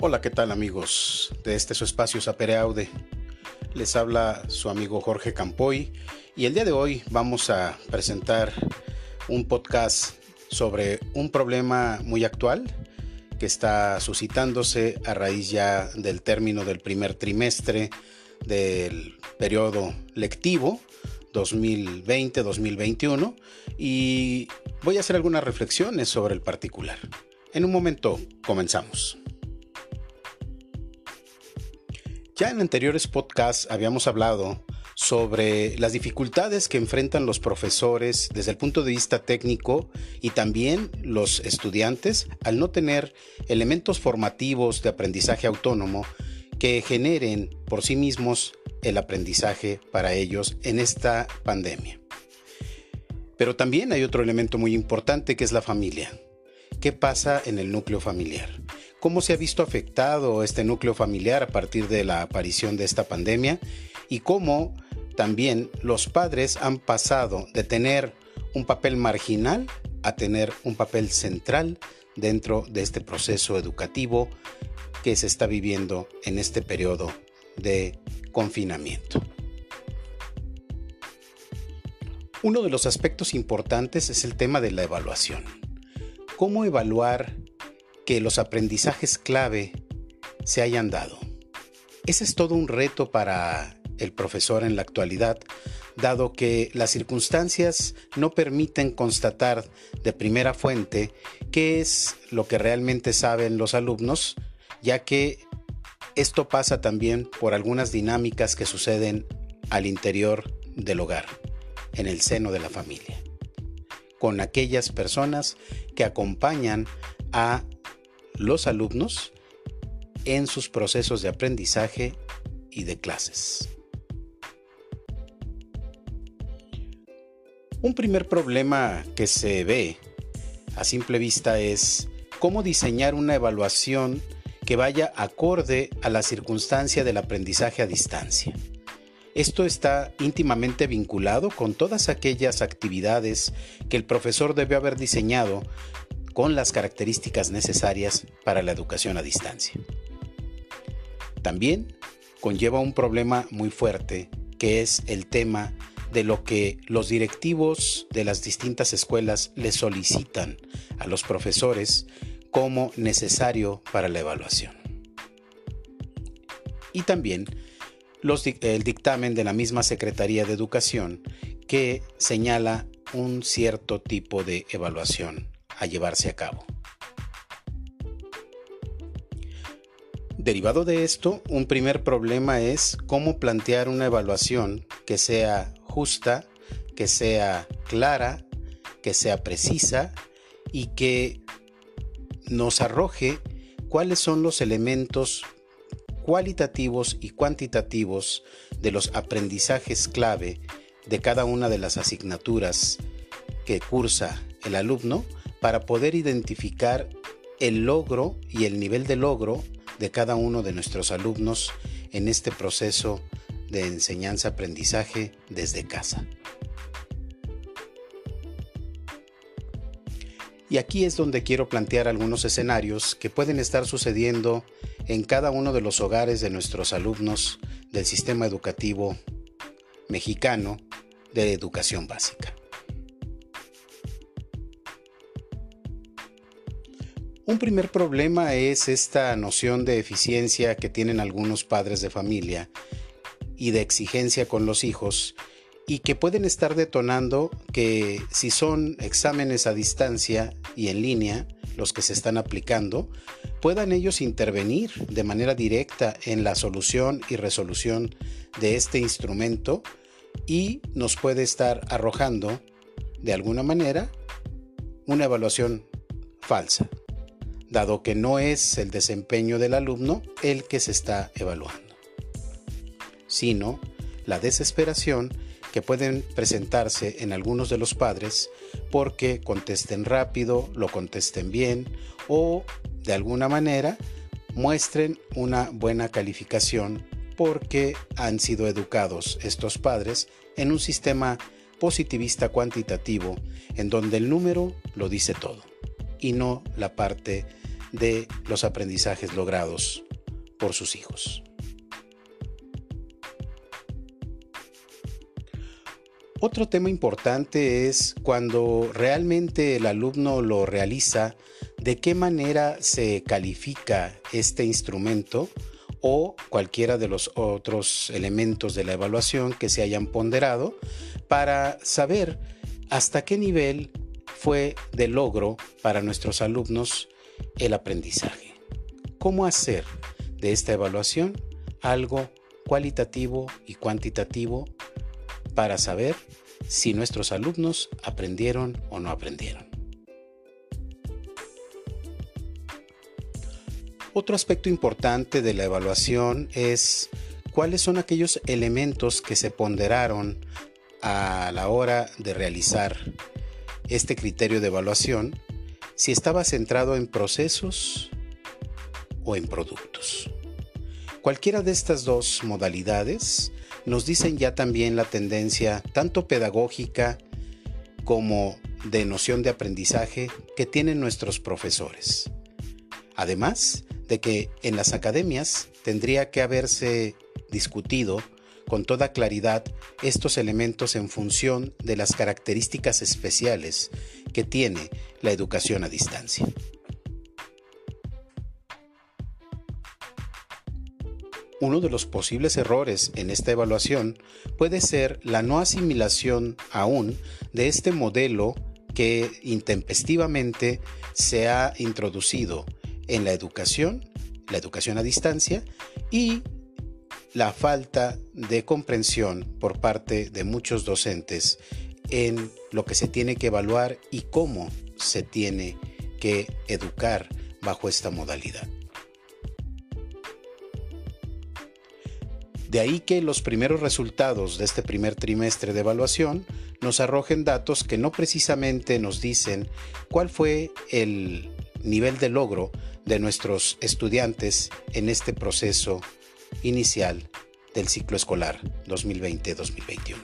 Hola, ¿qué tal amigos de este su espacio Sapereaude? Les habla su amigo Jorge Campoy y el día de hoy vamos a presentar un podcast sobre un problema muy actual que está suscitándose a raíz ya del término del primer trimestre del periodo lectivo 2020-2021 y voy a hacer algunas reflexiones sobre el particular. En un momento comenzamos. Ya en anteriores podcasts habíamos hablado sobre las dificultades que enfrentan los profesores desde el punto de vista técnico y también los estudiantes al no tener elementos formativos de aprendizaje autónomo que generen por sí mismos el aprendizaje para ellos en esta pandemia. Pero también hay otro elemento muy importante que es la familia. ¿Qué pasa en el núcleo familiar? Cómo se ha visto afectado este núcleo familiar a partir de la aparición de esta pandemia y cómo también los padres han pasado de tener un papel marginal a tener un papel central dentro de este proceso educativo que se está viviendo en este periodo de confinamiento. Uno de los aspectos importantes es el tema de la evaluación. ¿Cómo evaluar que los aprendizajes clave se hayan dado. Ese es todo un reto para el profesor en la actualidad, dado que las circunstancias no permiten constatar de primera fuente qué es lo que realmente saben los alumnos, ya que esto pasa también por algunas dinámicas que suceden al interior del hogar, en el seno de la familia, con aquellas personas que acompañan a los alumnos en sus procesos de aprendizaje y de clases. Un primer problema que se ve a simple vista es cómo diseñar una evaluación que vaya acorde a la circunstancia del aprendizaje a distancia. Esto está íntimamente vinculado con todas aquellas actividades que el profesor debe haber diseñado con las características necesarias para la educación a distancia. También conlleva un problema muy fuerte que es el tema de lo que los directivos de las distintas escuelas le solicitan a los profesores como necesario para la evaluación. Y también el dictamen de la misma Secretaría de Educación que señala un cierto tipo de evaluación a llevarse a cabo. Derivado de esto, un primer problema es cómo plantear una evaluación que sea justa, que sea clara, que sea precisa y que nos arroje cuáles son los elementos cualitativos y cuantitativos de los aprendizajes clave de cada una de las asignaturas que cursa el alumno para poder identificar el logro y el nivel de logro de cada uno de nuestros alumnos en este proceso de enseñanza-aprendizaje desde casa. Y aquí es donde quiero plantear algunos escenarios que pueden estar sucediendo en cada uno de los hogares de nuestros alumnos del sistema educativo mexicano de educación básica. Un primer problema es esta noción de eficiencia que tienen algunos padres de familia y de exigencia con los hijos y que pueden estar detonando que si son exámenes a distancia y en línea los que se están aplicando, puedan ellos intervenir de manera directa en la solución y resolución de este instrumento y nos puede estar arrojando de alguna manera una evaluación falsa dado que no es el desempeño del alumno el que se está evaluando, sino la desesperación que pueden presentarse en algunos de los padres porque contesten rápido, lo contesten bien o de alguna manera muestren una buena calificación porque han sido educados estos padres en un sistema positivista cuantitativo en donde el número lo dice todo y no la parte de los aprendizajes logrados por sus hijos. Otro tema importante es cuando realmente el alumno lo realiza, de qué manera se califica este instrumento o cualquiera de los otros elementos de la evaluación que se hayan ponderado para saber hasta qué nivel fue de logro para nuestros alumnos el aprendizaje. ¿Cómo hacer de esta evaluación algo cualitativo y cuantitativo para saber si nuestros alumnos aprendieron o no aprendieron. Otro aspecto importante de la evaluación es cuáles son aquellos elementos que se ponderaron a la hora de realizar este criterio de evaluación, si estaba centrado en procesos o en productos. Cualquiera de estas dos modalidades nos dicen ya también la tendencia tanto pedagógica como de noción de aprendizaje que tienen nuestros profesores. Además de que en las academias tendría que haberse discutido con toda claridad estos elementos en función de las características especiales que tiene la educación a distancia. Uno de los posibles errores en esta evaluación puede ser la no asimilación aún de este modelo que intempestivamente se ha introducido en la educación, la educación a distancia y la falta de comprensión por parte de muchos docentes en lo que se tiene que evaluar y cómo se tiene que educar bajo esta modalidad. De ahí que los primeros resultados de este primer trimestre de evaluación nos arrojen datos que no precisamente nos dicen cuál fue el nivel de logro de nuestros estudiantes en este proceso inicial del ciclo escolar 2020-2021.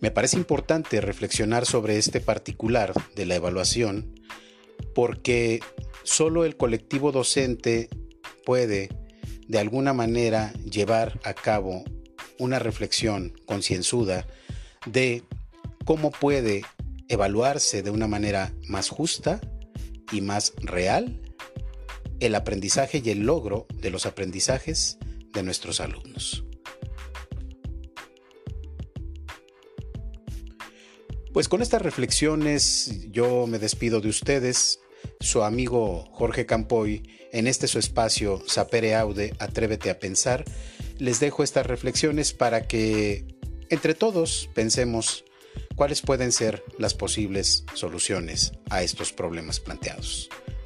Me parece importante reflexionar sobre este particular de la evaluación porque solo el colectivo docente puede de alguna manera llevar a cabo una reflexión concienzuda de cómo puede evaluarse de una manera más justa y más real el aprendizaje y el logro de los aprendizajes de nuestros alumnos. Pues con estas reflexiones yo me despido de ustedes su amigo Jorge Campoy, en este su espacio Sapere Aude, Atrévete a Pensar, les dejo estas reflexiones para que entre todos pensemos cuáles pueden ser las posibles soluciones a estos problemas planteados.